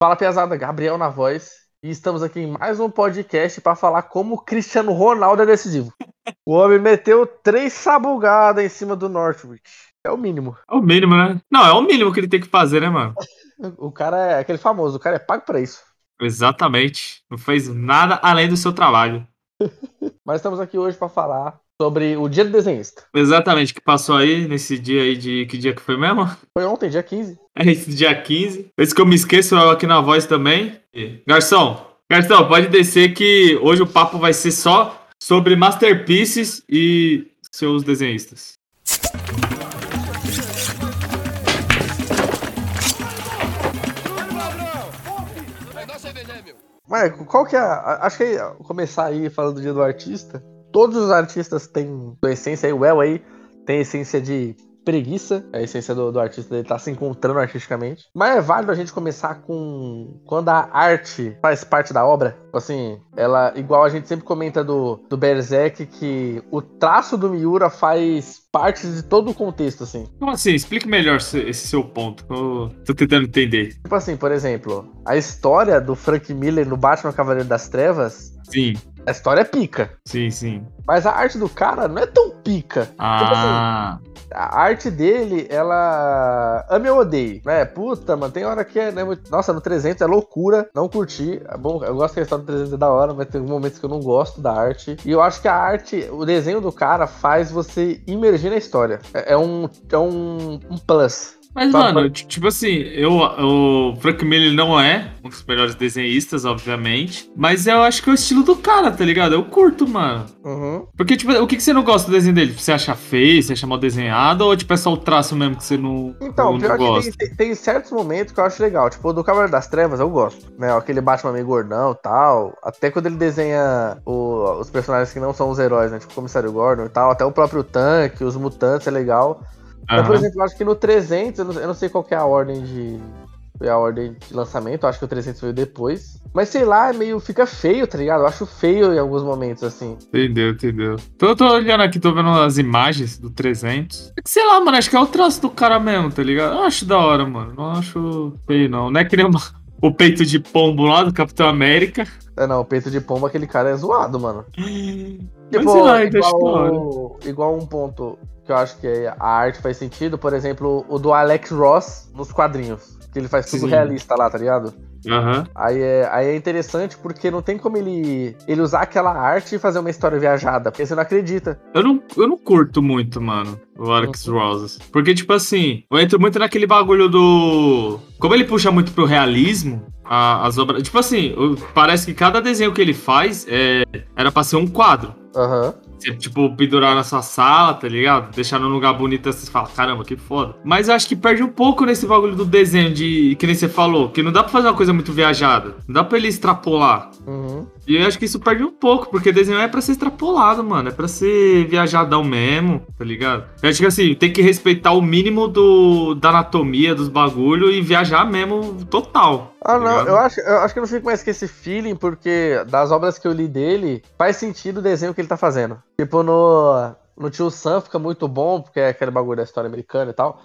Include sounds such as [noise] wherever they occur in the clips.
Fala pesada, Gabriel na voz. E estamos aqui em mais um podcast para falar como o Cristiano Ronaldo é decisivo. o homem meteu três sabugadas em cima do Northwich. É o mínimo. É o mínimo, né? Não, é o mínimo que ele tem que fazer, né, mano? [laughs] O cara é aquele famoso, o cara é pago para isso. Exatamente. Não fez nada além do seu trabalho. [laughs] Mas estamos aqui hoje para falar sobre o dia do desenhista. Exatamente, que passou aí nesse dia aí de. Que dia que foi mesmo? [laughs] Foi ontem, dia 15. É esse dia 15. Esse que eu me esqueço eu aqui na voz também. Garçom, Garçom, pode descer que hoje o papo vai ser só sobre masterpieces e seus desenhistas. Mas qual que é. a- Acho que começar aí falando do dia do artista. Todos os artistas têm sua essência aí, o El aí tem a essência de preguiça, a essência do, do artista dele tá se encontrando artisticamente. Mas é válido a gente começar com quando a arte faz parte da obra. Assim, ela, igual a gente sempre comenta do, do Berserk, que o traço do Miura faz parte de todo o contexto, assim. Como assim? Explique melhor esse esse seu ponto. Eu tô tentando entender. Tipo assim, por exemplo, a história do Frank Miller no Batman Cavaleiro das Trevas, Sim, a história é pica. sim, sim. Mas a arte do cara não é tão pica. Tipo Ah, A arte dele, ela. Ame ou odeie, né? Puta, mano, tem hora que é. Né? Nossa, no 300 é loucura, não curti. É bom, eu gosto que a história do 300 é da hora, mas tem momentos que eu não gosto da arte. E eu acho que a arte, o desenho do cara faz você imergir na história. É, é um, é um, um plus. Mas Tá, mano, tipo assim, eu, o Frank Miller não é um dos melhores desenhistas, obviamente. Mas eu acho que é o estilo do cara, tá ligado? Eu curto, mano. Uhum. Porque, tipo, o que, que você não gosta do desenho dele? Você acha feio, você acha mal desenhado, ou tipo, é só o traço mesmo que você não, Então, não, pior não que gosta? tem, tem- tem certos momentos que eu acho legal. Tipo, o do Cavaleiro das Trevas eu gosto. Né? Aquele Batman meio gordão e tal. Até quando ele desenha o- os personagens que não são os heróis, né? Tipo o Comissário Gordon e tal. Até o próprio tanque, os mutantes é legal. Mas, por exemplo, eu acho que no 300, eu não, eu não sei qual é a ordem de. A ordem de lançamento, eu acho que o 300 veio depois. Mas sei lá, é meio. Fica feio, tá ligado? Eu acho feio em alguns momentos, assim. Entendeu, entendeu. Tô, tô olhando aqui, tô vendo as imagens do 300. É que, sei lá, mano, acho que é o traço do cara mesmo, tá ligado? Eu acho da hora, mano. Não acho feio, não. Não é que nem uma- o peito de pombo lá do Capitão América. É, não, o peito de pomba, aquele cara é zoado, mano. Tipo, lá, igual, igual um ponto que eu acho que a arte faz sentido, por exemplo, o do Alex Ross nos quadrinhos. Que ele faz tudo Sim. realista lá, tá ligado? Aham. Aí é, aí é interessante porque não tem como ele, ele usar aquela arte e fazer uma história viajada, porque você não acredita. Eu não, eu não curto muito, mano, o Alex Uhum. Roses. Porque, tipo assim, eu entro muito naquele bagulho do. Como ele puxa muito pro realismo, a- as obras. Tipo assim, parece que cada desenho que ele faz é, era pra ser um quadro. Aham. Você, tipo, pendurar na sua sala, tá ligado? Deixar num lugar bonito, assim, você fala, caramba, que foda. Mas eu acho que perde um pouco nesse bagulho do desenho, de que nem você falou, que não dá pra fazer uma coisa muito viajada. Não dá pra ele extrapolar. Uhum. E eu acho que isso perde um pouco, porque desenho é pra ser extrapolado, mano. É pra ser viajadão mesmo, tá ligado? Eu acho que assim, tem que respeitar o mínimo do, da anatomia dos bagulho e viajar mesmo total. Ah, tá não, ligado? eu acho, eu acho que eu não fico mais com esse feeling, porque das obras que eu li dele, faz sentido o desenho que ele tá fazendo. Tipo, no, no Tio Sam fica muito bom, porque é aquele bagulho da história americana e tal.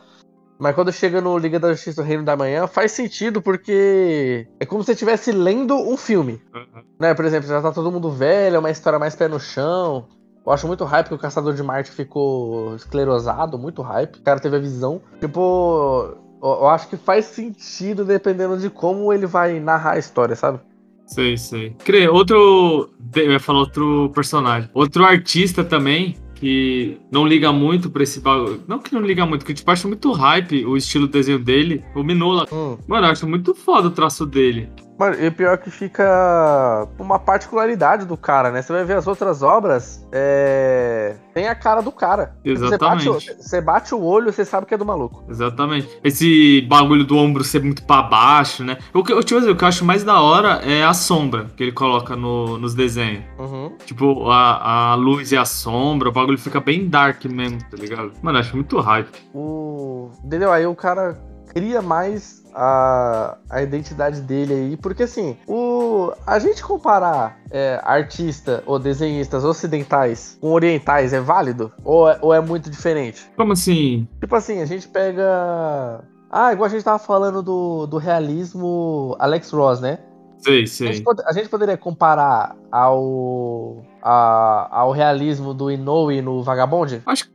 Mas quando chega no Liga da Justiça do Reino da Manhã, faz sentido, porque é como se você estivesse lendo um filme. Uhum. Né? Por exemplo, já tá todo mundo velho, é uma história mais pé no chão. Eu acho muito hype que o Caçador de Marte ficou esclerosado, muito hype. O cara teve a visão. Tipo, eu eu acho que faz sentido dependendo de como ele vai narrar a história, sabe? Sei, sei. Crê, outro. Eu ia falar outro personagem. Outro artista também. Que não liga muito pra esse bagulho. Não que não liga muito, que tipo, acho muito hype o estilo de desenho dele. O Minola. Hum. Mano, eu acho muito foda o traço dele. Mano, e pior que fica uma particularidade do cara, né? Você vai ver as outras obras, é... tem a cara do cara. Você bate, Exatamente. você bate o olho, você sabe que é do maluco. Exatamente. Esse bagulho do ombro ser muito pra baixo, né? O que, eu, tipo assim, o que eu acho mais da hora é a sombra que ele coloca no- nos desenhos. Uhum. Tipo, a, a luz e a sombra, o bagulho fica bem dark mesmo, tá ligado? Mano, eu acho muito hype. O... Entendeu? Aí o cara cria mais a, a identidade dele aí, porque assim, o, a gente comparar é, artista ou desenhistas ocidentais com orientais é válido? Ou é, ou é muito diferente? Como assim? Tipo assim, a gente pega Ah, igual a gente tava falando do, do realismo Alex Ross, né? Sei, A sei. gente, pode- a gente poderia comparar ao, a- ao realismo do Inoue no Vagabond? Acho que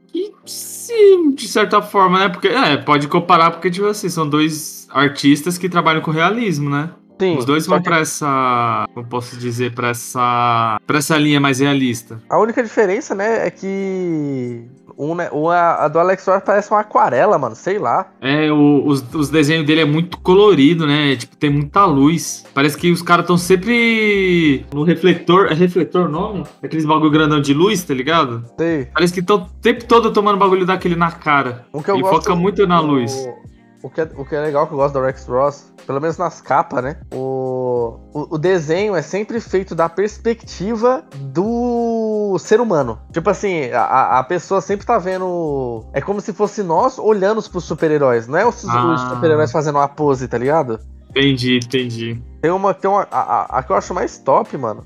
sim, de certa forma, né? Porque, é, pode comparar, porque, tipo assim, são dois artistas que trabalham com realismo, né? Sim. Os dois vão que pra essa. Como posso dizer? Pra essa. Pra essa linha mais realista. A única diferença, né, é que um, né, a, a do Alex Ross parece uma aquarela, mano, sei lá. É, o- os, os desenhos dele é muito colorido, né? Tipo, tem muita luz. Parece que os caras estão sempre no refletor. É refletor o nome? Aqueles bagulho grandão de luz, tá ligado? Sei. Parece que estão o tempo todo tomando bagulho daquele na cara. Um que eu Ele gosto, foca muito na luz. O, o que é, o que é legal que eu gosto do Rex Ross, pelo menos nas capas, né? O, o, o desenho é sempre feito da perspectiva do ser humano. Tipo assim, a, a pessoa sempre tá vendo. É como se fosse nós olhando pros super-heróis, não é os, os Ah. super-heróis fazendo uma pose, tá ligado? Entendi, entendi. Tem uma, tem uma a, a, a que eu acho mais top, mano.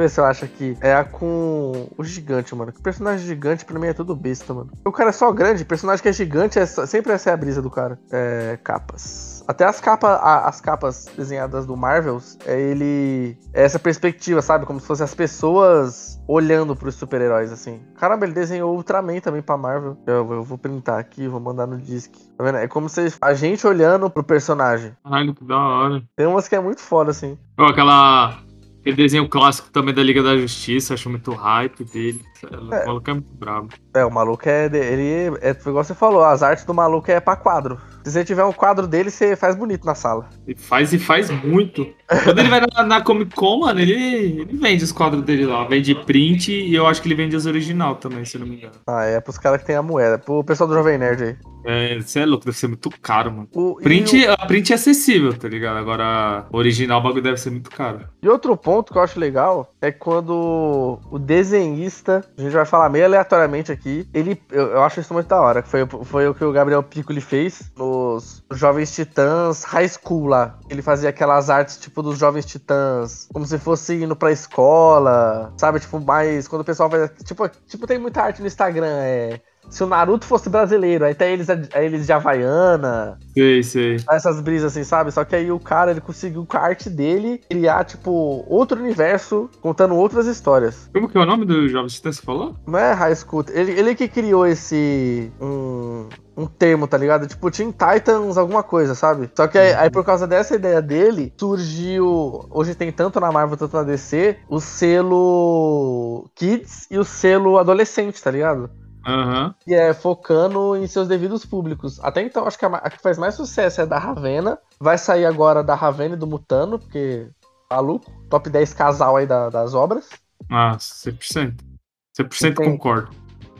Deixa eu ver se eu acho aqui. É a com o gigante, mano. Que personagem gigante pra mim é tudo besta, mano. O cara é só grande, personagem que é gigante é só- sempre essa é a brisa do cara. É. Capas. Até as capas, as capas desenhadas do Marvels, é ele. É essa perspectiva, sabe? Como se fossem as pessoas olhando pros super-heróis, assim. Caramba, ele desenhou Ultraman também pra Marvel. Eu, eu vou printar aqui, vou mandar no disc. Tá vendo? É como se a gente olhando pro personagem. Caralho, que da hora. Tem umas que é muito foda, assim. Ó, aquela. Aquele desenho clássico também da Liga da Justiça, acho muito hype dele. O É. maluco é muito brabo. É, o maluco é. Ele é. Igual você falou, as artes do maluco é pra quadro. Se você tiver um quadro dele, você faz bonito na sala. Ele faz e faz muito. Quando ele vai na, na Comic Con, mano, ele, ele vende os quadros dele lá. Vende print e eu acho que ele vende os original também, se eu não me engano. Ah, é pros caras que tem a moeda. Pro pessoal do Jovem Nerd aí. É, você é louco, deve ser muito caro, mano. O, Print, a print é acessível, tá ligado? Agora, original o bagulho deve ser muito caro. E outro ponto que eu acho legal é quando o desenhista, a gente vai falar meio aleatoriamente aqui, ele, eu, eu acho isso muito da hora, foi, foi o que o Gabriel Piccoli fez nos Jovens Titãs High School lá. Ele fazia aquelas artes tipo dos Jovens Titãs, como se fosse indo pra escola, sabe? Tipo, mais quando o pessoal faz, tipo, tipo tem muita arte no Instagram, é se o Naruto fosse brasileiro, aí tem eles, aí eles de Havaiana, Sei, sei. essas brisas assim, sabe? Só que aí o cara, ele conseguiu com a arte dele criar, tipo, outro universo contando outras histórias. Como que é o nome do Jovem Titã que você falou? Não é High School. Ele, ele que criou esse. Um, um termo, tá ligado? Tipo, Teen Titans, alguma coisa, sabe? Só que aí, aí por causa dessa ideia dele, surgiu. Hoje tem tanto na Marvel, tanto na DC, o selo Kids e o selo Adolescente, tá ligado? Que é focando em seus devidos públicos. Até então, acho que a, a que faz mais sucesso é da Ravena. Vai sair agora da Ravena e do Mutano, porque maluco. Top 10 casal aí da- das obras. Ah, 100%. 100% Tem- concordo.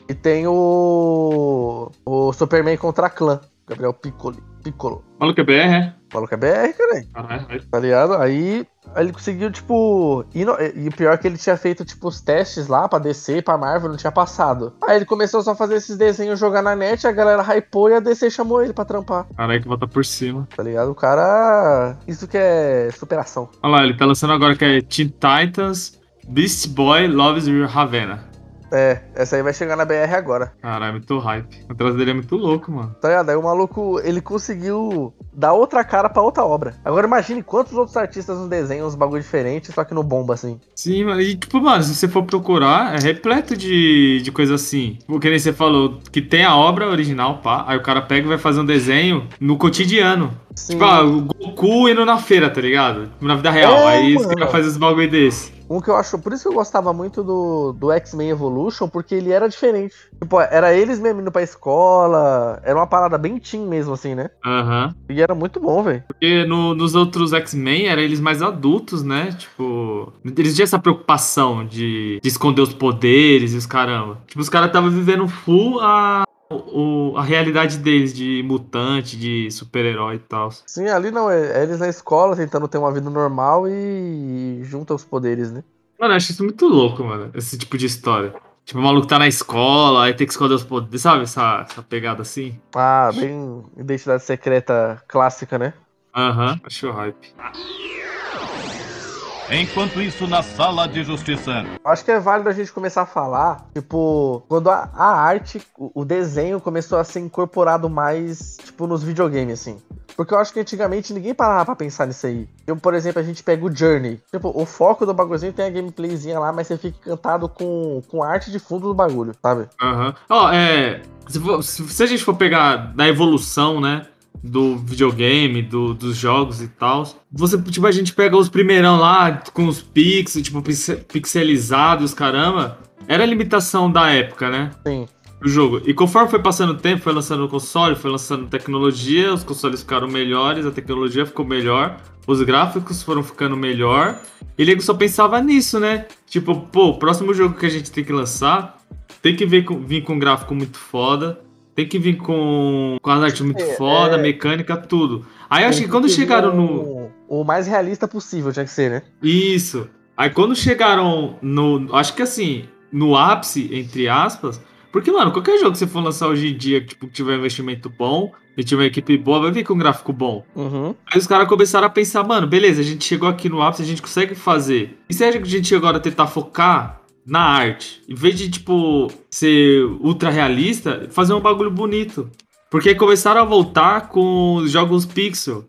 E tem o. O Superman contra a Clã. Gabriel Piccoli. Piccolo. Maluco é BR, é? Maluco é BR, cara. Caralho. Tá ligado? Aí ele conseguiu, tipo. no- E o pior é que ele tinha feito, tipo, os testes lá pra DC e pra Marvel, não tinha passado. Aí ele começou só a fazer esses desenhos, jogar na net, a galera hypou e a DC chamou ele pra trampar. Caralho, que volta por cima. Tá ligado? O cara. Isso que é superação. Olha lá, ele tá lançando agora que é Teen Titans Beast Boy Loves Ravenna. É, essa aí vai chegar na BR agora. Caralho, muito hype. O traço dele é muito louco, mano. Tá ligado? Aí o maluco, ele conseguiu dar outra cara pra outra obra. Agora imagine quantos outros artistas não desenham uns bagulho diferentes, só que não bomba assim. Sim, mano. E, tipo, mano, se você for procurar, é repleto de, de coisa assim. Porque nem você falou, que tem a obra original, pá. Aí o cara pega e vai fazer um desenho no cotidiano. Sim. Tipo, ah, o Goku indo na feira, tá ligado? Na vida real. É, aí mano. você fazer os bagulho desse. Um que eu acho. Por isso que eu gostava muito do, do X-Men Evolution, porque ele era diferente. Tipo, era eles mesmo indo pra escola. Era uma parada bem teen mesmo, assim, né? Aham. E era muito bom, velho. Porque no- nos outros X-Men era eles mais adultos, né? Tipo, eles tinham essa preocupação de, de esconder os poderes e os caramba. Tipo, os caras estavam vivendo full a, o- a realidade deles de mutante, de super-herói e tal. Sim, ali não, é, é eles na escola tentando ter uma vida normal e junta os poderes, né? Mano, eu acho isso muito louco, mano, esse tipo de história. Tipo, o maluco tá na escola, aí tem que esconder os poderes, sabe? Essa, essa pegada assim. Ah, bem identidade secreta clássica, né? Aham, achou hype. Enquanto isso, na sala de justiça. Acho que é válido a gente começar a falar, tipo, quando a, a arte, o, o desenho começou a ser incorporado mais, tipo, nos videogames, assim. Porque eu acho que antigamente ninguém parava pra pensar nisso aí. Eu, por exemplo, a gente pega o Journey. Tipo, o foco do bagulhozinho tem a gameplayzinha lá, mas você fica encantado com, com a arte de fundo do bagulho, sabe? Aham. Ó, é. Se, for- se- se a gente for pegar na evolução, né? Do videogame, do- dos jogos e tal. Você, tipo, a gente pega os primeirão lá com os pixels, tipo, pixe- pixelizados, caramba. Era a limitação da época, né? Sim. o jogo. E conforme foi passando o tempo, foi lançando o console, foi lançando tecnologia, os consoles ficaram melhores, a tecnologia ficou melhor, os gráficos foram ficando melhor. E nego só pensava nisso, né? Tipo, pô, o próximo jogo que a gente tem que lançar tem que vir com, vir com um gráfico muito foda, tem que vir com, com as artes muito É, foda, é. mecânica, tudo. Aí eu acho que quando vir chegaram no. o- O mais realista possível tinha que ser, né? Isso. Aí quando chegaram no. Acho que assim, no ápice, entre aspas. Porque, mano, qualquer jogo que você for lançar hoje em dia, tipo, que tiver um investimento bom e tiver uma equipe boa, vai vir com um gráfico bom. Uhum. Aí os caras começaram a pensar, mano, beleza, a gente chegou aqui no ápice, a gente consegue fazer. E se a gente agora tentar focar na arte, em vez de, tipo, ser ultra realista, fazer um bagulho bonito. Porque começaram a voltar com os jogos pixel,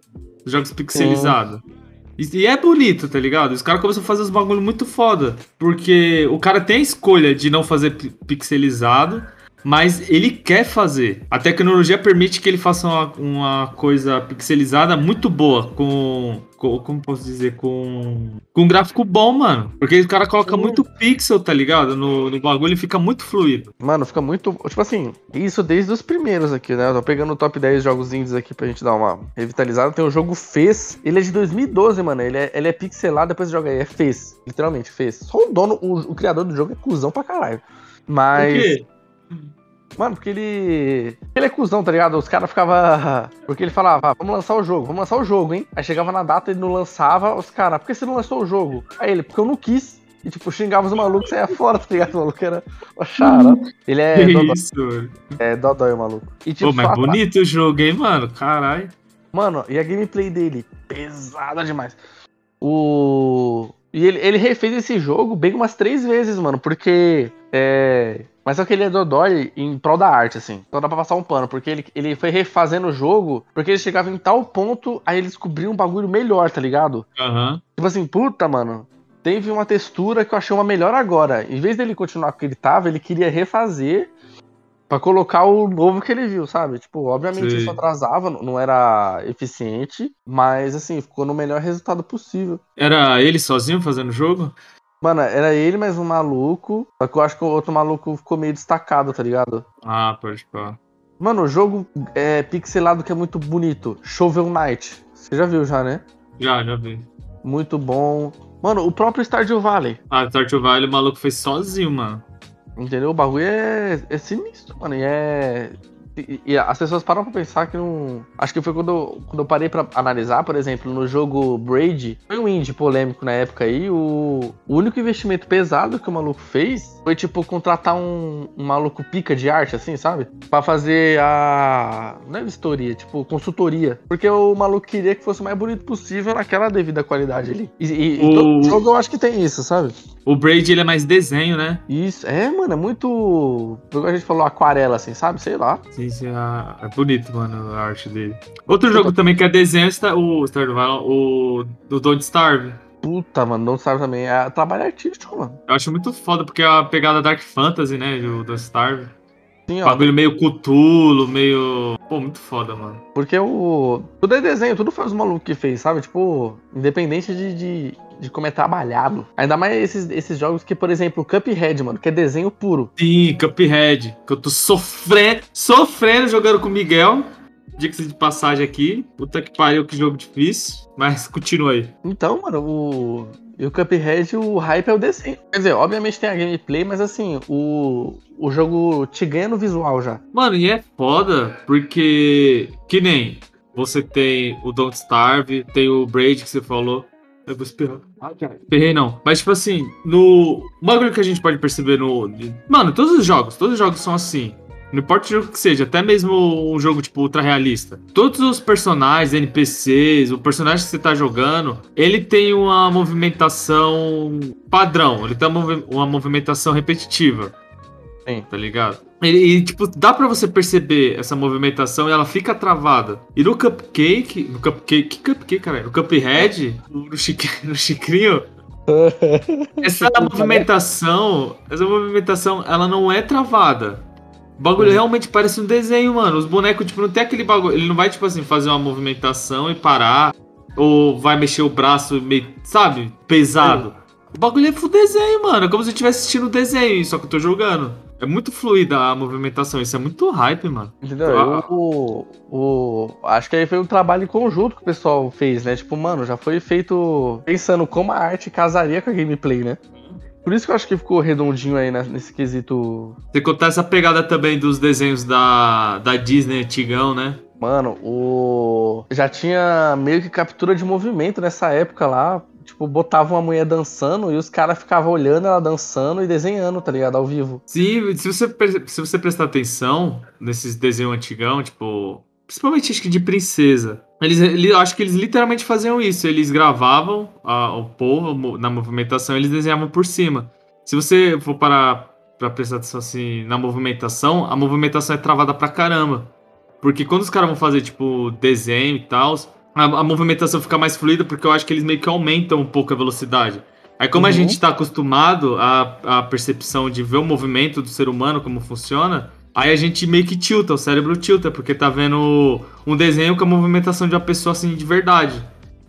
os jogos pixelizados. E, e é bonito, tá ligado? Os caras começam a fazer uns bagulho muito foda. Porque o cara tem a escolha de não fazer pi- pixelizado, mas ele quer fazer. A tecnologia permite que ele faça uma, uma coisa pixelizada muito boa, com, com- Como posso dizer? Com. Com um gráfico bom, mano. Porque o cara coloca Sim. muito pixel, tá ligado? No, no bagulho e fica muito fluido. Mano, fica muito. Tipo assim, isso desde os primeiros aqui, né? Eu tô pegando o top 10 jogos indies aqui pra gente dar uma revitalizada. Tem o jogo Fez. Ele é de 2012, mano. Ele é, ele é pixelado, depois você joga aí. É Fez. Literalmente, Fez. Só o dono, o, o criador do jogo é cuzão pra caralho. Mas. Por quê? Mano, porque ele. Ele é cuzão, tá ligado? Os caras ficavam. Porque ele falava, ah, vamos lançar o jogo, vamos lançar o jogo, hein? Aí chegava na data, ele não lançava, os caras, por que você não lançou o jogo? Aí ele, porque eu não quis. E tipo, xingava os malucos e saia fora, tá ligado? O maluco era. Ó, xara. Ele é [laughs] Que dodói, isso, é dodói o maluco. E tipo, Pô, mas bonito o jogo, hein, mano? Caralho. Mano, e a gameplay dele? Pesada demais. O. E ele, ele refez esse jogo bem umas três vezes, mano, porque. É. Mas só que ele é dodói em prol da arte, assim. Então dá pra passar um pano, porque ele, ele foi refazendo o jogo, porque ele chegava em tal ponto, aí ele descobriu um bagulho melhor, tá ligado? Aham. Tipo assim, puta, mano. Teve uma textura que eu achei uma melhor agora. Em vez dele continuar com o que ele tava, ele queria refazer pra colocar o novo que ele viu, sabe? Tipo, obviamente Sim. isso atrasava, não era eficiente, mas assim, ficou no melhor resultado possível. Era ele sozinho fazendo o jogo? Mano, era ele mais um maluco, só que eu acho que o outro maluco ficou meio destacado, tá ligado? Ah, pode pá. Mano, o jogo é pixelado que é muito bonito. Shovel Knight. Você já viu já, né? Já, já vi. Muito bom. Mano, o próprio Stardew Valley. Ah, Stardew Valley o maluco fez sozinho, mano. Entendeu? O bagulho é, é sinistro, mano. E é. E, e as pessoas param pra pensar que não. Acho que foi quando, eu- quando eu parei pra analisar, por exemplo, no jogo Braid, foi um indie polêmico na época aí. O, o único investimento pesado que o maluco fez foi, tipo, contratar um, um maluco pica de arte, assim, sabe? Pra fazer a. Não é vistoria, tipo, consultoria. Porque o maluco queria que fosse o mais bonito possível naquela devida qualidade ali. E, e- e O- todo jogo eu acho que tem isso, sabe? O Braid, ele é mais desenho, né? Isso, é, mano, é muito. A gente falou, aquarela, assim, sabe? Sei lá. Sim, sim, a- é bonito, mano, a arte dele. Outro jogo também que é desenho, está- o Valley, o do Don't Starve. Puta, mano, não sabe também. É trabalho artístico, mano. Eu acho muito foda, porque é a pegada Dark Fantasy, né, do Don't Starve. Sim, ó. Bagulho meio cutulo, meio... Pô, muito foda, mano. Porque o. Tudo é desenho, tudo foi os malucos que fez, sabe? Tipo, independente de, de, de como é trabalhado. Ainda mais esses, esses jogos que, por exemplo, o Cuphead, mano, que é desenho puro. Sim, Cuphead, que eu tô sofrendo, sofrendo jogando com o Miguel. Dica de passagem aqui. Puta que pariu, que jogo difícil. Mas continua aí. Então, mano, o. E o Cuphead, o hype é o desenho. Quer dizer, obviamente tem a gameplay, mas assim, o, o jogo te ganha no visual já. Mano, e é foda, porque. Que nem você tem o Don't Starve, tem o Braid que você falou. Eu vou espirrar. Ah. Ferrei não. Mas, tipo assim, no. Um bagulho que a gente pode perceber no. Mano, todos os jogos, todos os jogos são assim. Não importa o jogo que seja, até mesmo um jogo tipo ultra realista. Todos os personagens, NPCs, o personagem que você tá jogando, ele tem uma movimentação padrão, ele tem uma movimentação repetitiva. Sim. Tá ligado? E, e, tipo, dá pra você perceber essa movimentação e ela fica travada. E no Cupcake, no Cupcake, que Cupcake, cara? No Cuphead, no, chique, [laughs] no Chicrinho, [laughs] essa movimentação, essa movimentação, ela não é travada. O bagulho realmente parece um desenho, mano. Os bonecos, tipo, não tem aquele bagulho. Ele não vai, tipo assim, fazer uma movimentação e parar. Ou vai mexer o braço meio, sabe? Pesado. O bagulho é full desenho, mano. É como se eu estivesse assistindo o desenho, só que eu tô jogando. É muito fluida a movimentação. Isso é muito hype, mano. Entendeu? Ah. O, o, acho que aí foi um trabalho em conjunto que o pessoal fez, né? Tipo, mano, já foi feito pensando como a arte casaria com a gameplay, né? Por isso que eu acho que ficou redondinho aí nesse quesito. Você contar essa pegada também dos desenhos da, da Disney antigão, né? Mano, o. Já tinha meio que captura de movimento nessa época lá. Tipo, botava uma mulher dançando e os caras ficavam olhando ela dançando e desenhando, tá ligado? Ao vivo. Sim, se você, se você prestar atenção nesses desenhos antigão, tipo, principalmente acho que de princesa, eles, ele- acho que eles literalmente faziam isso. Eles gravavam a- o povo na movimentação, eles desenhavam por cima. Se você for parar pra prestar atenção assim na movimentação, a movimentação é travada pra caramba. Porque quando os caras vão fazer, tipo, desenho e tal, a, a movimentação fica mais fluida porque eu acho que eles meio que aumentam um pouco a velocidade. Aí, como a Uhum. gente tá acostumado à, à percepção de ver o movimento do ser humano, como funciona, aí a gente meio que tilta, o cérebro tilta, porque tá vendo um desenho com a movimentação de uma pessoa assim de verdade.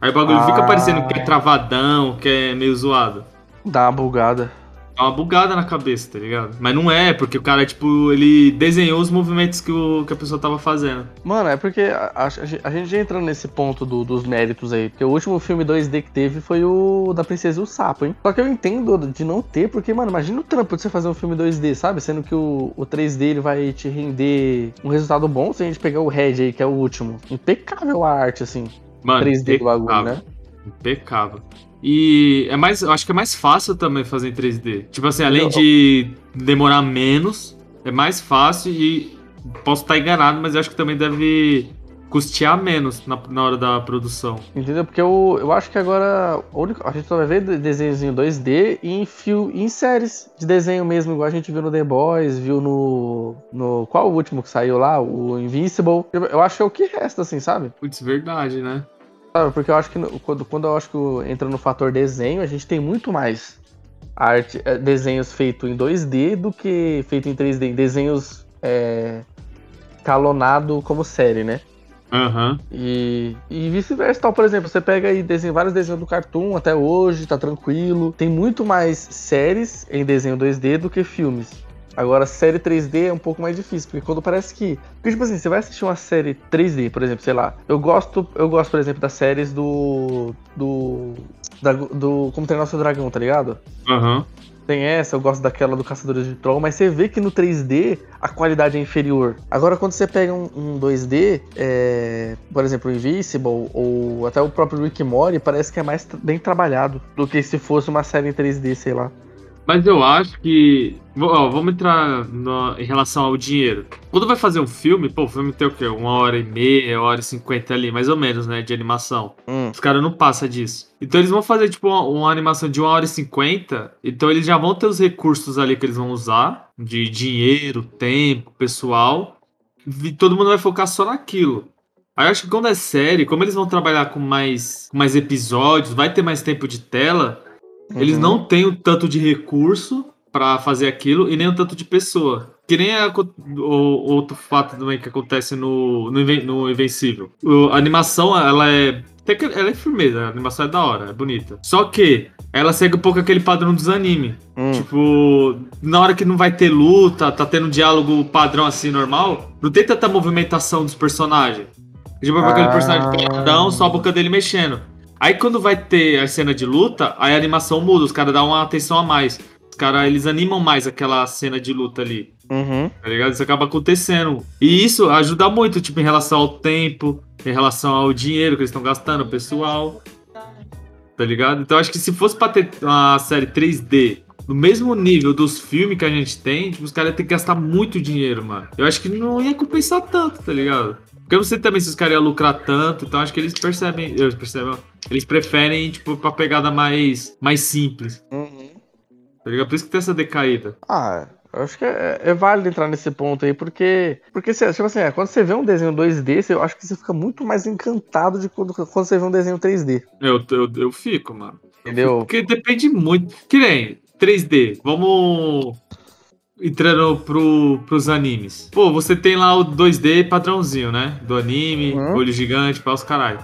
Aí o bagulho fica Ah. parecendo que é travadão, que é meio zoado. Dá uma bugada. Dá uma bugada na cabeça, tá ligado? Mas não é, porque o cara, tipo, ele desenhou os movimentos que, o, que a pessoa tava fazendo. Mano, é porque a, a- a gente já entrando nesse ponto do- dos méritos aí. Porque o último filme 2D que teve foi o da Princesa e o Sapo, hein? Só que eu entendo de não ter, porque, mano, imagina o trampo de você fazer um filme 2D, sabe? Sendo que o, o 3D ele vai te render um resultado bom se a gente pegar o Red aí, que é o último. Impecável a arte, assim. Mano, 3D do bagulho, né? Impecável. E é mais, eu acho que é mais fácil também fazer em 3D. Tipo assim, além de demorar menos, é mais fácil e posso estar enganado, mas eu acho que também deve custear menos na, na hora da produção. Entendeu? Porque eu, eu acho que agora a, única, a gente só vai ver de- desenhos em 2D e em, fio, em séries de desenho mesmo, igual a gente viu no The Boys, viu no. no qual o último que saiu lá? O Invincible. Eu, eu acho que é o que resta, assim, sabe? Putz, verdade, né? Sabe, Porque eu acho que no- quando, quando eu acho que entra no fator desenho, a gente tem muito mais arte, eh, desenhos feitos em 2D do que feito em 3D. Em desenhos é, calonado como série, né? Aham. E, e vice-versa, tal. Por exemplo, você pega aí desenho, vários desenhos do Cartoon até hoje, tá tranquilo. Tem muito mais séries em desenho 2D do que filmes. Agora, série 3D é um pouco mais difícil, porque quando parece que. Porque, tipo assim, você vai assistir uma série 3D, por exemplo, sei lá. Eu gosto, eu gosto, por exemplo, das séries do. Do. da- do Como Treinar o Seu Dragão, tá ligado? Aham. Tem essa, eu gosto daquela do Caçadores de Troll, mas você vê que no 3D a qualidade é inferior. Agora, quando você pega um, um 2D, é, por exemplo, o Invisible, ou até o próprio Rick Morty, parece que é mais bem trabalhado do que se fosse uma série em 3D, sei lá. Mas eu acho que. Ó, vamos entrar no- em relação ao dinheiro. Quando vai fazer um filme, pô, o filme tem o quê? Uma hora e meia, uma hora e cinquenta ali, mais ou menos, né? De animação. Hum. Os caras não passam disso. Então eles vão fazer, tipo, uma, uma animação de uma hora e cinquenta. Então eles já vão ter os recursos ali que eles vão usar: de dinheiro, tempo, pessoal. E todo mundo vai focar só naquilo. Aí eu acho que quando é série, como eles vão trabalhar com mais, com mais episódios, vai ter mais tempo de tela. Eles Uhum. não têm o tanto de recurso pra fazer aquilo e nem o tanto de pessoa. Que nem a o, outro fato também que acontece no, no, no Invencível. A animação, ela é. Até que ela é firmeza, a animação é da hora, é bonita. Só que ela segue um pouco aquele padrão dos animes. Hum. Tipo, na hora que não vai ter luta, tá tendo um diálogo padrão assim, normal, não tem tanta movimentação dos personagens. Tipo, vai aquele Ah. personagem paradão, só a boca dele mexendo. Aí quando vai ter a cena de luta, aí a animação muda, os caras dão uma atenção a mais. Os caras, eles animam mais aquela cena de luta ali, Uhum. tá ligado? Isso acaba acontecendo. E isso ajuda muito, tipo, em relação ao tempo, em relação ao dinheiro que eles estão gastando, o pessoal. Tá ligado? Então acho que se fosse pra ter uma série 3D no mesmo nível dos filmes que a gente tem, tipo, os caras iam ter que gastar muito dinheiro, mano. Eu acho que não ia compensar tanto, tá ligado? Porque eu não sei também se os caras iam lucrar tanto, então acho que eles percebem, eles percebem, eles preferem, tipo, pra pegada mais, mais simples, tá ligado? Por isso que tem essa decaída. Ah, eu acho que é, é válido entrar nesse ponto aí, porque. Porque, tipo assim, é, quando você vê um desenho 2D, cê- eu acho que você fica muito mais encantado de quando, quando você vê um desenho 3D. Eu, eu, eu fico, mano. Entendeu? Porque depende muito. Que nem 3D. Vamos entrando pro, pros animes. Pô, você tem lá o 2D padrãozinho, né? Do anime, Uhum. olho gigante, para os caralho.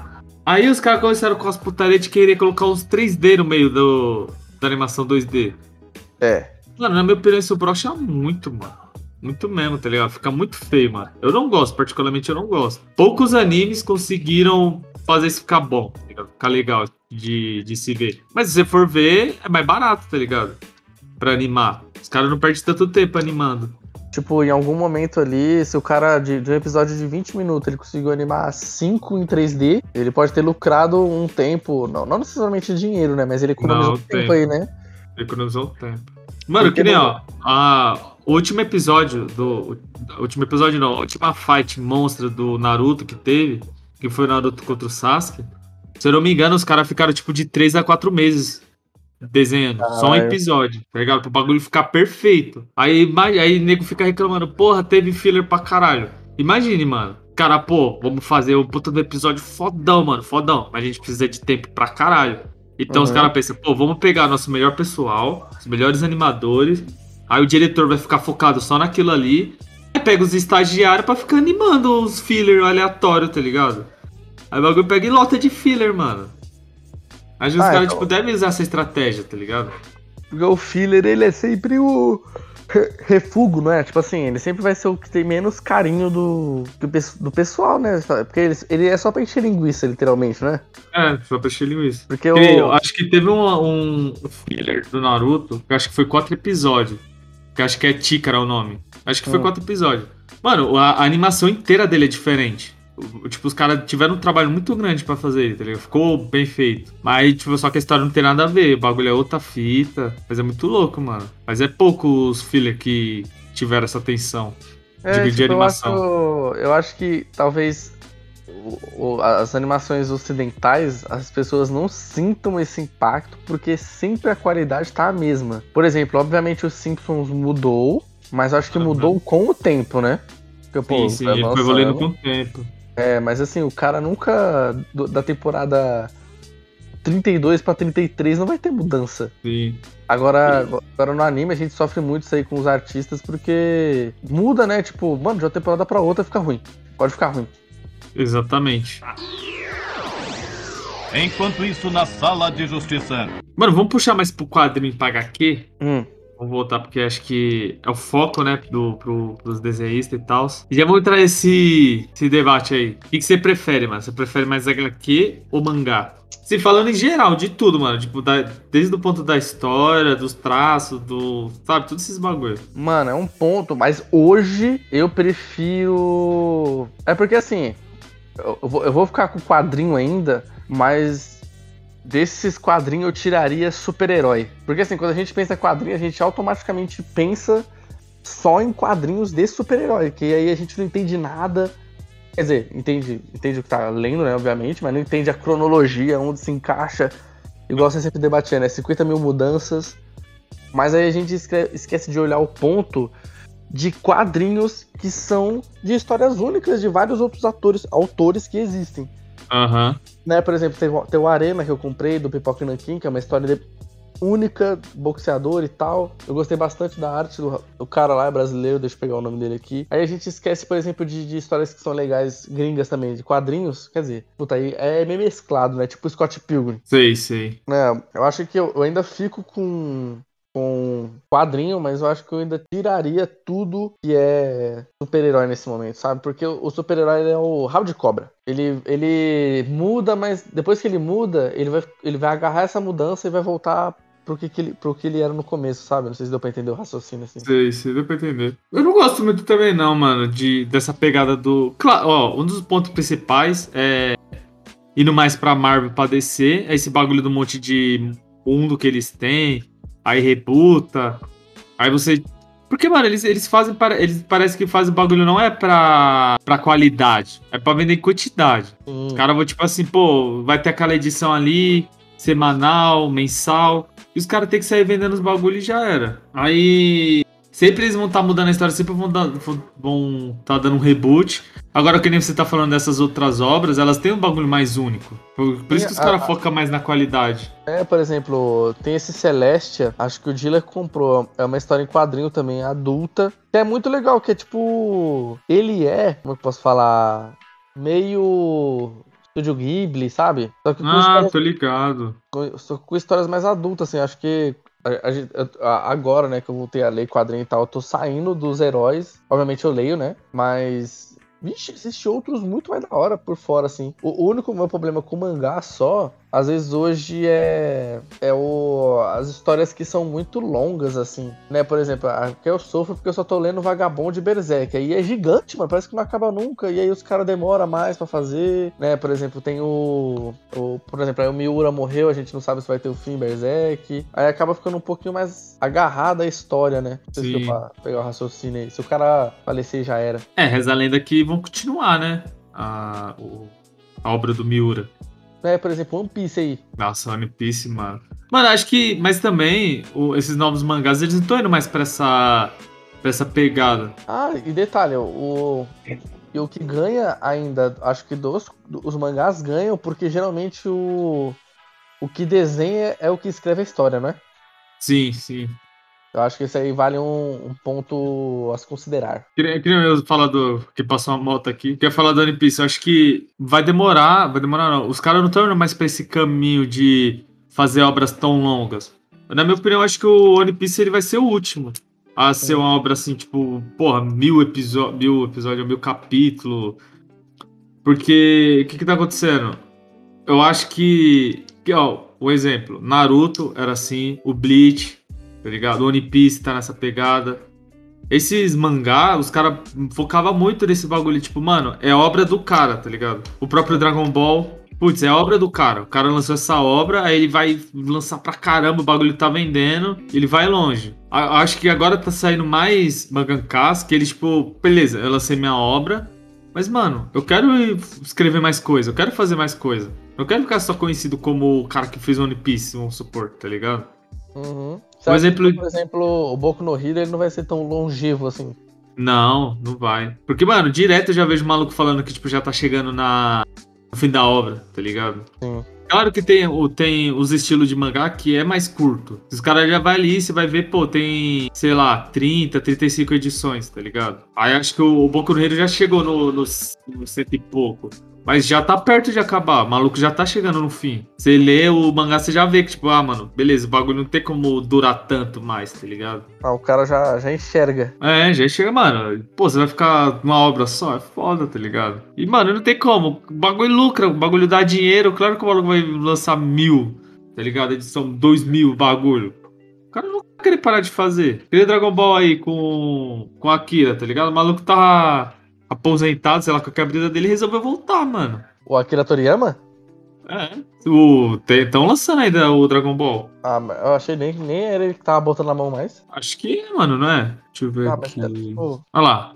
Aí os caras começaram com as putaria de querer colocar uns 3D no meio do, da animação 2D. É. Mano, na minha opinião, isso brocha muito, mano. Muito mesmo, tá ligado? Fica muito feio, mano. Eu não gosto, particularmente eu não gosto. Poucos animes conseguiram fazer isso ficar bom, tá ligado? Ficar legal de, de se ver. Mas se você for ver, é mais barato, tá ligado? Pra animar. Os caras não perdem tanto tempo animando. Tipo, em algum momento ali, se o cara de, de um episódio de 20 minutos ele conseguiu animar 5 em 3D, ele pode ter lucrado um tempo, não, não necessariamente dinheiro, né? Mas ele economizou Não, um tempo tempo. aí, né? Economizou o tempo. Mano, Porque que nem, não- ó. A, o último episódio do. O último episódio não, a última fight monstra do Naruto que teve, que foi o Naruto contra o Sasuke. Se eu não me engano, os caras ficaram tipo de 3 a 4 meses desenhando. só um episódio, tá ligado? Pro bagulho ficar perfeito. Aí, aí nego fica reclamando, porra, teve filler pra caralho. Imagine, mano. Cara, pô, vamos fazer um puta do episódio fodão, mano, fodão. Mas a gente precisa de tempo pra caralho. Então os Uhum. caras pensam, pô, vamos pegar nosso melhor pessoal, os melhores animadores. Aí o diretor vai ficar focado só naquilo ali. Aí pega os estagiários pra ficar animando os filler aleatórios, tá ligado? Aí o bagulho pega e lota de filler, mano. Aí os Ah, caras, então- tipo, devem usar essa estratégia, tá ligado? Porque o filler, ele é sempre o re- refugo, não é? Tipo assim, ele sempre vai ser o que tem menos carinho do, do, pes- do pessoal, né? Porque ele, ele é só pra encher linguiça, literalmente, né? É, só pra encher linguiça. Porque Que Eu o... acho que teve um, um filler do Naruto, que acho que foi quatro episódios. Que acho que é Tikara o nome. Acho que foi Hum. quatro episódios. Mano, a, a animação inteira dele é diferente. Tipo, os caras tiveram um trabalho muito grande pra fazer tá ligado? Ficou bem feito. Mas, tipo, só que a história não tem nada a ver. O bagulho é outra fita. Mas é muito louco, mano. Mas é pouco os filler que tiveram essa atenção. digo, de eu, animação. acho, eu acho que talvez as animações ocidentais, as pessoas não sintam esse impacto, porque sempre a qualidade tá a mesma. Por exemplo, obviamente o Simpsons mudou, mas eu acho que mudou com o tempo, né? Porque, pô, sim, sim, ele foi evoluindo com o tempo. É, mas assim, o cara nunca. do- da temporada 32 pra 33 não vai ter mudança. Sim. Agora, agora no anime a gente sofre muito isso aí com os artistas porque muda, né? Tipo, mano, de uma temporada pra outra fica ruim. Pode ficar ruim. Exatamente. Enquanto isso, na sala de justiça. Mano, vamos puxar mais pro quadrinho pra HQ? Hum. Vamos voltar porque acho que é o foco, né, do, pro, pros desenhistas e tal. E já vamos entrar nesse esse debate aí. O que, que você prefere, mano? Você prefere mais HQ ou mangá? Se falando em geral, de tudo, mano. Tipo, da- desde o ponto da história, dos traços, do. Sabe, todos esses bagulho. Mano, é um ponto, mas hoje eu prefiro. É porque assim, eu eu vou, eu vou ficar com o quadrinho ainda, mas desses quadrinhos eu tiraria super-herói. Porque assim, quando a gente pensa em quadrinho, a gente automaticamente pensa só em quadrinhos de super-herói, que aí a gente não entende nada. Quer dizer, entende, entende o que tá lendo, né, obviamente, mas não entende a cronologia, onde se encaixa. Igual você sempre debatia, né? 50 mil mudanças. Mas aí a gente esque- esquece de olhar o ponto de quadrinhos que são de histórias únicas de vários outros atores, autores que existem. Aham. Né, por exemplo, tem, o- tem o Arena que eu comprei do Pipoca Nankin, que é uma história de- única, boxeador e tal. Eu gostei bastante da arte do, do cara lá, é brasileiro, deixa eu pegar o nome dele aqui. Aí a gente esquece, por exemplo, de, de histórias que são legais, gringas também, de quadrinhos. Quer dizer, puta, aí é meio mesclado, né? Tipo o Scott Pilgrim. Sei, sei. É, eu acho que eu, eu ainda fico com com quadrinho, mas eu acho que eu ainda tiraria tudo que é super-herói nesse momento, sabe? Porque o super-herói é o rabo de cobra. Ele, ele muda, mas depois que ele muda, ele vai, ele vai agarrar essa mudança e vai voltar pro que, que ele, pro que ele era no começo, sabe? Não sei se deu pra entender o raciocínio assim. Sei, sei, deu pra entender. Eu não gosto muito também, não, mano, de, dessa pegada do. Claro, ó, um dos pontos principais é. Indo mais pra Marvel pra DC, é esse bagulho do monte de mundo que eles têm. Aí rebuta, aí você. Porque, mano, eles, eles fazem. para- Eles parece que fazem o bagulho não é pra, pra qualidade, é pra vender em quantidade. Hum. Os caras vão, tipo assim, pô, vai ter aquela edição ali, semanal, mensal. E os caras têm que sair vendendo os bagulhos e já era. Aí. Sempre eles vão estar mudando a história, sempre vão estar dando um reboot. Agora, que nem você tá falando dessas outras obras, elas têm um bagulho mais único. Por, por isso que os caras focam mais na qualidade. É, por exemplo, tem esse Celestia, acho que o Diller comprou. É uma história em quadrinho também, adulta. Que é muito legal, que é tipo. Ele é, como eu posso falar? Meio. Estúdio Ghibli, sabe? Só que com, Ah, tô ligado. com- só com histórias mais adultas, assim. Acho que. A- a a- agora, né, que eu voltei a ler quadrinho e tal, eu tô saindo dos heróis. Obviamente eu leio, né? Mas. Vixe, existe outros muito mais da hora por fora, assim. O único meu problema com mangá só, às vezes hoje é. É o. As histórias que são muito longas, assim. Né? Por exemplo, a que eu sofro porque eu só tô lendo Vagabond de Berserk. Aí é gigante, mano. Parece que não acaba nunca. E aí os caras demoram mais pra fazer. Né? Por exemplo, tem o. o por exemplo, aí o Miura morreu, a gente não sabe se vai ter o fim Berserk. Aí acaba ficando um pouquinho mais agarrada a história, né? Não sei se pegar o raciocínio aí. Se o cara falecer já era. É, reza a lenda que vão continuar, né? A, o- a obra do Miura. É, por exemplo, One Piece aí. Nossa, One Piece, mano. Mano, acho que. Mas também, o- esses novos mangás, eles não estão indo mais pra essa. pra essa pegada. Ah, e detalhe, o. E o que ganha ainda, acho que dos, os mangás ganham, porque geralmente o. O que desenha é o que escreve a história, né? Sim, sim. Eu acho que isso aí vale um, um ponto a se considerar. Queria, queria mesmo falar do. Que passou uma moto aqui. Queria falar do One Piece. Eu acho que vai demorar. Vai demorar, não. Os caras não estão indo mais pra esse caminho de fazer obras tão longas. Na minha opinião, acho que o One Piece ele vai ser o último. A ser uma obra assim, tipo, porra, mil episódios, mil episódios, mil capítulos. Porque o que, que tá acontecendo? Eu acho que. que ó, um exemplo: Naruto era assim, o Bleach, tá ligado? One Piece tá nessa pegada. Esses mangá, os caras focavam muito nesse bagulho, tipo, mano, é obra do cara, tá ligado? O próprio Dragon Ball, putz, é obra do cara. O cara lançou essa obra, aí ele vai lançar pra caramba, o bagulho tá vendendo, ele vai longe. A- acho que agora tá saindo mais mangankás, que eles, tipo, beleza, eu lancei minha obra, mas, mano, eu quero escrever mais coisa, eu quero fazer mais coisa. Eu quero ficar só conhecido como o cara que fez One Piece, vamos supor, tá ligado? Uhum. Por exemplo- por exemplo, o Boku no Hero ele não vai ser tão longevo assim. Não, não vai. Porque, mano, direto eu já vejo maluco falando que, tipo, já tá chegando na... no fim da obra, tá ligado? Sim. Claro que tem, o- tem os estilos de mangá que é mais curto. Os caras já vai ali, você vai ver, pô, tem, sei lá, 30, 35 edições, tá ligado? Aí acho que o, o Boku no Hero já chegou no, no, no cento e pouco. Mas já tá perto de acabar. O maluco já tá chegando no fim. Você lê o mangá, você já vê que, tipo, ah, mano, beleza, o bagulho não tem como durar tanto mais, tá ligado? Ah, o cara já, já enxerga. É, já chega, mano. Pô, você vai ficar numa obra só? É foda, tá ligado? E, mano, não tem como. O bagulho lucra, o bagulho dá dinheiro. Claro que o maluco vai lançar mil, tá ligado? Edição dois mil, bagulho. O cara não querer parar de fazer. Aquele Dragon Ball aí com, com Akira, tá ligado? O maluco tá aposentado, sei lá, com a quebrada dele resolveu voltar, mano. O Akira Toriyama? É. Estão lançando ainda o Dragon Ball. Ah, mas eu achei nem, nem era ele que tava botando a mão mais. Acho que é, mano, não é? Deixa eu ver Ah, mas aqui. é, tipo, Olha lá.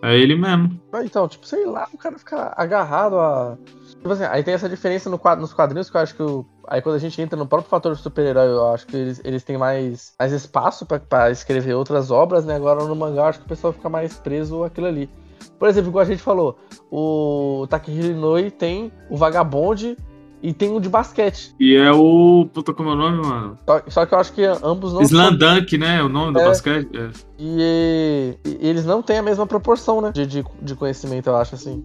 É ele mesmo. Ah, Então, tipo, sei lá, o cara fica agarrado a. Tipo assim, aí tem essa diferença no quadro, nos quadrinhos que eu acho que. o- Aí quando a gente entra no próprio fator super-herói, eu acho que eles, eles têm mais, mais espaço pra escrever outras obras, né? Agora no mangá eu acho que o pessoal fica mais preso àquilo ali. Por exemplo, igual a gente falou, o Takehiro Inoue tem o Vagabond e tem o de basquete. E é o. Puta, como é o nome, mano? Só, só que eu acho que ambos não são. Slandunk, né? O nome do É. basquete. É. E, e eles não têm a mesma proporção, né? De, de, de conhecimento, eu acho, assim.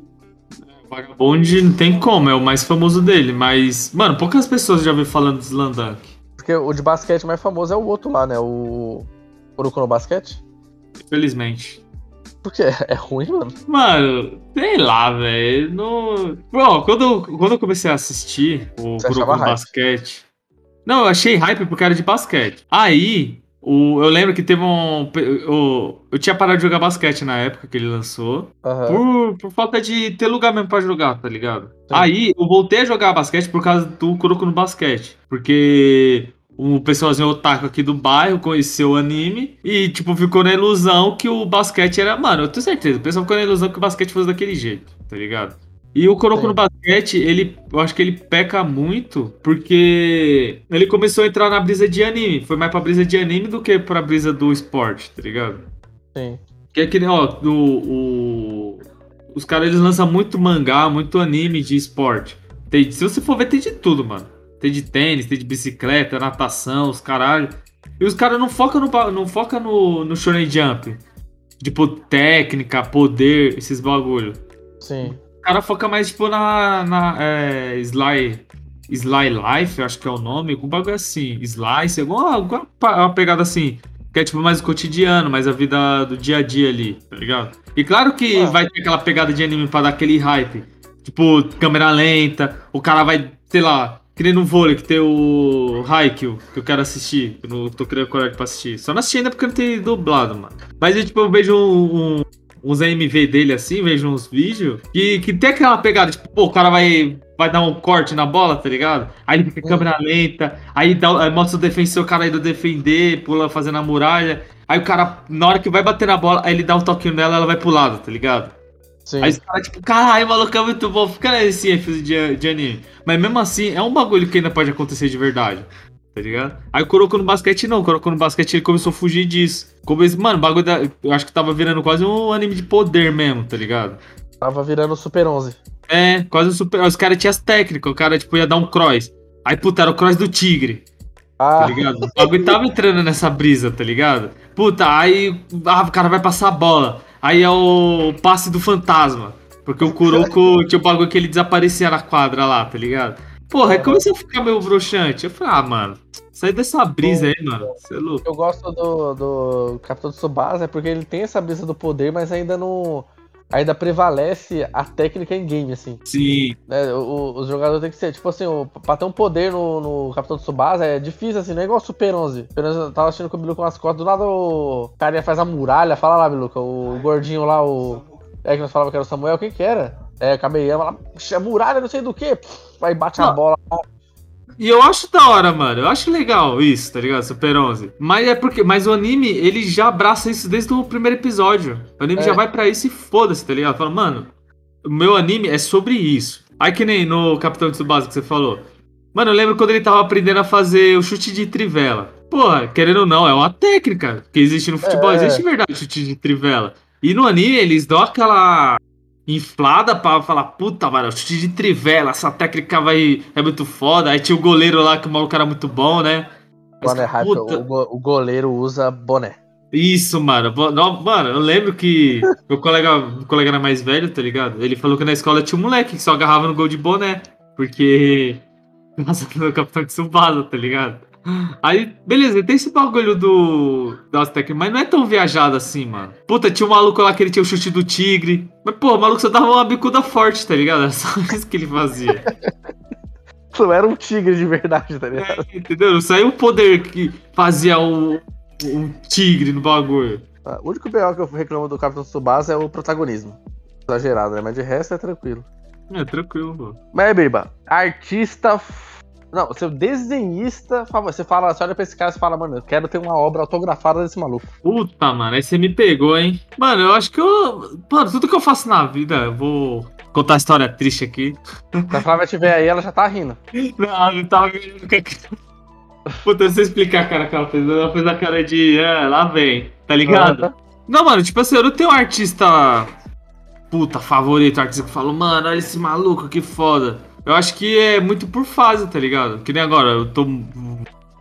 Vagabond não tem como, é o mais famoso dele. Mas, mano, poucas pessoas já ouviram falando de Slandunk. Porque o de basquete mais famoso é o outro lá, né? O. Kuroko no basquete. Infelizmente. Porque é, é ruim, mano. Mano, sei lá, velho. No... Bom, quando, quando eu comecei a assistir o Você no hype? basquete. Não, eu achei hype porque era de basquete. Aí, o, eu lembro que teve um. O, eu tinha parado de jogar basquete na época que ele lançou. Aham. Por, por falta de ter lugar mesmo pra jogar, tá ligado? Sim. Aí eu voltei a jogar basquete por causa do Kuroko no basquete. Porque um pessoalzinho otaku aqui do bairro conheceu o anime e, tipo, ficou na ilusão que o basquete era. Mano, eu tenho certeza, o pessoal ficou na ilusão que o basquete fosse daquele jeito, tá ligado? E o Kuroko Sim. no basquete, ele, eu acho que ele peca muito porque ele começou a entrar na brisa de anime. Foi mais pra brisa de anime do que pra brisa do esporte, tá ligado? Sim. Que é que nem, ó, o, o- os caras eles lançam muito mangá, muito anime de esporte. Tem, se você for ver, tem de tudo, mano. Tem de tênis, tem de bicicleta, natação, os caralho. E os caras não focam no, não foca no, no Shonen Jump. Tipo, técnica, poder, esses bagulho. Sim. O cara foca mais, tipo, na, na é, Sly, Sly Life, acho que é o nome, algum bagulho assim. Slice, alguma, alguma uma pegada assim. Que é, tipo, mais o cotidiano, mais a vida do dia a dia ali, tá ligado? E claro que Ah. vai ter aquela pegada de anime pra dar aquele hype. Tipo, câmera lenta, o cara vai, sei lá, que nem no vôlei, que tem o Haikyuu, que eu quero assistir. Eu não tô querendo coragem pra assistir. Só não assisti ainda porque não tem dublado, mano. Mas eu, tipo, eu vejo um, um- uns AMV dele assim, vejo uns vídeos, que, que tem aquela pegada, tipo, pô, o cara vai, vai dar um corte na bola, tá ligado? Aí ele fica em câmera lenta, aí, dá, aí mostra o defensor, o cara indo defender, pula fazendo a muralha. Aí o cara, na hora que vai bater na bola, aí ele dá um toquinho nela, ela vai pro lado, tá ligado? Sim. Aí os caras, tipo, caralho, maluco, é muito bom. Fica nesse F de, de anime. Mas mesmo assim, é um bagulho que ainda pode acontecer de verdade. Tá ligado? Aí o Kuroko no basquete não. O Kuroko no basquete ele começou a fugir disso. Come... Mano, o bagulho da... Eu acho que tava virando quase um anime de poder mesmo, tá ligado? Tava virando Super 11. É, quase um super. Os caras tinham as técnicas. O cara, tipo, ia dar um cross. Aí, puta, era o cross do tigre. tá Ah, ligado? O bagulho tava entrando nessa brisa, tá ligado? Puta, aí ah, o cara vai passar a bola. Aí é o passe do fantasma. Porque o Kuroko [laughs] tinha o bagulho que ele desaparecia na quadra lá, tá ligado? Porra, aí começou a ficar meio broxante. Eu falei, ah, mano, sai dessa brisa aí, mano. Você é louco. eu gosto do, do Capitão Tsubasa porque ele tem essa brisa do poder, mas ainda não. Ainda prevalece a técnica em game, assim. Sim, né? O, o- os jogadores tem que ser, tipo assim, o, pra ter um poder no, no Capitão Tsubasa é difícil, assim, não é igual Super 11. Super 11 eu tava assistindo com o Biluca nas costas, do nada o carinha faz a muralha, fala lá, Biluca, o gordinho lá, o. É que nós falava que era o Samuel, quem que era? É, Kameyama lá, "Puxa, muralha, não sei do que. Aí bate a Não. bola. E eu acho da hora, mano. Eu acho legal isso, tá ligado? Super 11. Mas é porque. Mas o anime, ele já abraça isso desde o primeiro episódio. O anime É. já vai pra isso e foda-se, tá ligado? Fala, mano, o meu anime é sobre isso. Aí que nem no Capitão Tsubasa que você falou. Mano, eu lembro quando ele tava aprendendo a fazer o chute de trivela. Porra, querendo ou não, é uma técnica que existe no futebol. É. Existe de verdade chute de trivela. E no anime, eles dão aquela inflada pra falar, puta, mano, chute de trivela, essa técnica vai é muito foda. Aí tinha o goleiro lá, que o maluco era muito bom, né? Mas, puta, o, go- o goleiro usa boné. Isso, mano. Não, Mano, eu lembro que [laughs] meu colega, meu colega era mais velho, tá ligado? Ele falou que na escola tinha um moleque que só agarrava no gol de boné. Porque. [laughs] Nossa, no Capitão Tsubasa, tá ligado? Aí, beleza, tem esse bagulho do. Das técnicas, mas não é tão viajado assim, mano. Puta, tinha um maluco lá que ele tinha o chute do tigre. Mas, pô, o maluco só dava uma bicuda forte, tá ligado? Era [laughs] só isso que ele fazia. [laughs] Não era um tigre de verdade, tá ligado? É, entendeu? Saiu o poder que fazia o, o tigre no bagulho. Ah, O único BO que eu reclamo do Capitão Tsubasa é o protagonismo. Exagerado, né? Mas de resto é tranquilo. É, tranquilo, pô. Mas, Biba, artista. Não, seu desenhista. favor- Você fala, você olha pra esse cara e fala, mano, eu quero ter uma obra autografada desse maluco. Puta, mano, aí você me pegou, hein? Mano, eu acho que eu. Mano, tudo que eu faço na vida, eu vou contar a história triste aqui. Se a Flávia tiver aí, ela já tá rindo. Não, não tava vendo que. Puta, se eu explicar a cara que ela fez, ela fez a cara de. É, lá vem, tá ligado? Não, mano, tipo assim, eu não tenho um artista. Puta, favorito, artista que eu falo, mano, olha esse maluco, que foda. Eu acho que é muito por fase, tá ligado? Que nem agora, eu tô.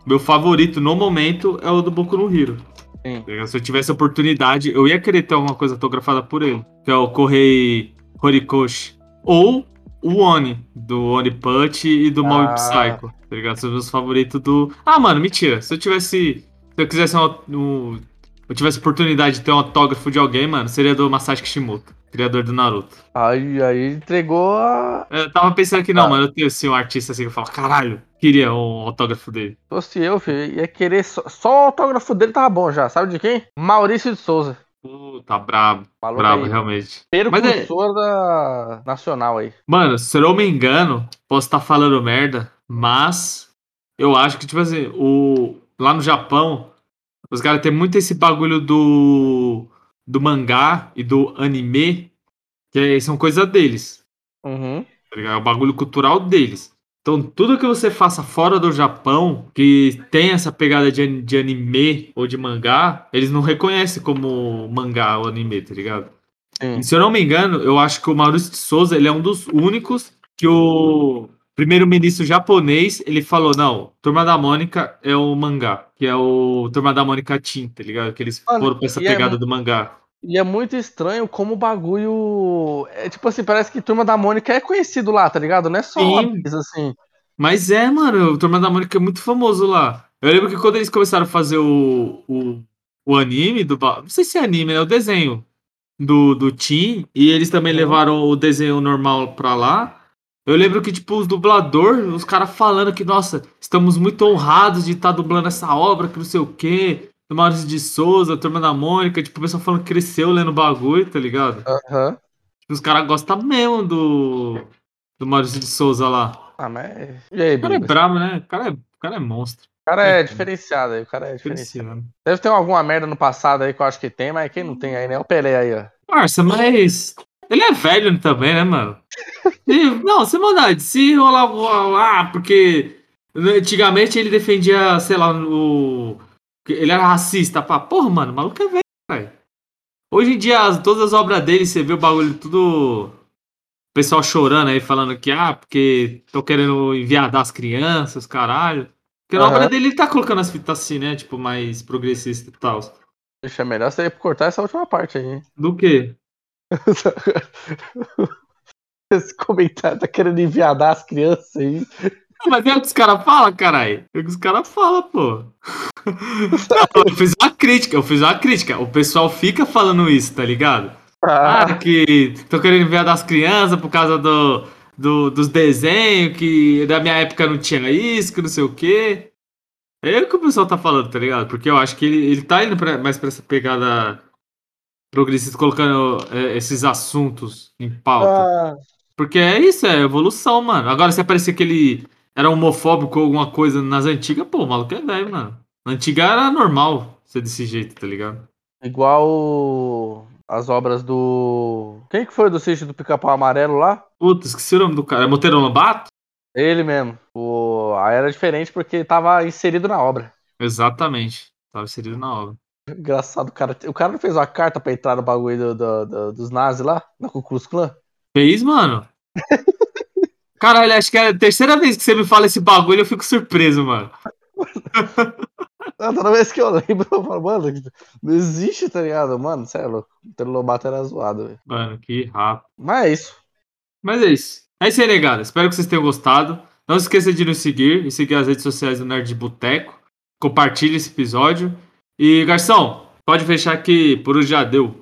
Meu favorito no momento é o do Boku no Hero. Sim. Tá? Se eu tivesse oportunidade, eu ia querer ter alguma coisa autografada por ele. Que é o Korei Horikoshi. Ou o Oni, do Oni Punch e do Mob Ah. Psycho. Tá ligado? São os meus favoritos do. Ah, mano, mentira. Se eu tivesse. Se eu quisesse um, um- eu tivesse oportunidade de ter um autógrafo de alguém, mano, seria do Masashi Kishimoto, criador do Naruto. Aí, aí entregou a. Eu tava pensando que não, Ah. mano, eu tenho assim, um artista assim que eu falo, caralho, queria um autógrafo dele. Se fosse eu, filho, ia querer. Só, só o autógrafo dele tava bom já. Sabe de quem? Maurício de Souza. Puta, brabo, Maluco brabo, aí. realmente. Percursor da Nacional aí. Mano, se eu não me engano, posso estar falando merda, mas eu acho que, tipo assim, o, lá no Japão, os caras têm muito esse bagulho do, do mangá e do anime, que é- são coisa deles. Uhum. tá? É o bagulho cultural deles. Então, tudo que você faça fora do Japão, que tem essa pegada de, de anime ou de mangá, eles não reconhecem como mangá ou anime, tá ligado? Sim. Se eu não me engano, eu acho que o Maurício de Souza, ele é um dos únicos que o primeiro-ministro japonês, ele falou, não, Turma da Mônica é o mangá, que é o Turma da Mônica Teen, tá ligado? Que eles Mano, foram pra essa é pegada mu- do mangá. E é muito estranho como o bagulho. É tipo assim, parece que Turma da Mônica é conhecido lá, tá ligado? Não é só Sim. uma coisa assim. Mas é, mano, o Turma da Mônica é muito famoso lá. Eu lembro que quando eles começaram a fazer o, o, o anime do. Não sei se é anime, é o desenho do, do Tim. E eles também levaram o desenho normal pra lá. Eu lembro que, tipo, os dublador, os caras falando que, nossa, estamos muito honrados de estar dublando essa obra, que não sei o quê. Do Maurício de Souza, Turma da Mônica, tipo, o pessoal falando que cresceu lendo bagulho, tá ligado? Aham. Tipo, os caras gostam mesmo do, do Maurício de Souza lá. Ah, mas. E aí, O cara é brabo, né? O cara é, o cara é monstro. O cara é É. diferenciado aí, o cara é diferenciado. Feliciano. Deve ter alguma merda no passado aí que eu acho que tem, mas quem não tem aí, né? O Pelé aí, ó. Parça, mas. Ele é velho também, né, mano? E, não, sem maldade. Se rolar. Ah, porque. Antigamente ele defendia, sei lá, o. Ele era racista. Pá. Porra, mano, o maluco é velho, velho. Hoje em dia, as- todas as obras dele, você vê o bagulho tudo. O pessoal chorando aí, falando que, ah, porque tô querendo enviar as crianças, caralho. Porque na obra dele ele tá colocando as fitas assim, né? Tipo, mais progressista e tal. Deixa melhor você cortar essa última parte aí, hein? Do que? [laughs] Esse comentário tá querendo enviadar as crianças aí. Mas é o que os caras falam, caralho. É o que os caras falam, pô. [laughs] Não, eu fiz uma crítica, eu fiz uma crítica. O pessoal fica falando isso, tá ligado? Ah, Ah, que tô querendo enviar das crianças por causa do, do- dos desenhos, que da minha época não tinha isso, que não sei o quê. É o que o pessoal tá falando, tá ligado? Porque eu acho que ele, ele tá indo pra- mais pra essa pegada progressista, colocando é, esses assuntos em pauta. ah, Porque é isso, é evolução, mano. Agora, se aparecer que ele era homofóbico ou alguma coisa nas antigas, pô, o maluco é velho, mano. Na antiga era normal ser desse jeito, tá ligado? igual as obras do. Quem que foi do sítio do Pica-Pau Amarelo lá? Puta, esqueci o nome do cara. É Monteiro Lobato? Ele mesmo. O... Aí era diferente porque tava inserido na obra. Exatamente. Tava inserido na obra. Engraçado, o cara. O cara não fez uma carta pra entrar no bagulho do- do- do- dos nazis lá, na Klux Klan? Fez, mano? [laughs] Caralho, acho que é a terceira vez que você me fala esse bagulho, eu fico surpreso, mano. [laughs] Toda vez que eu lembro, eu falo, mano, não existe, tá ligado? Mano, é louco. O Telo Lobato era zoado, velho. Mano, que rápido. Mas é isso. Mas é isso. É isso aí, negada. Espero que vocês tenham gostado. Não se esqueça de nos seguir e seguir as redes sociais do Nerd Boteco. Compartilhe esse episódio. E, Garção, pode fechar que por hoje já deu.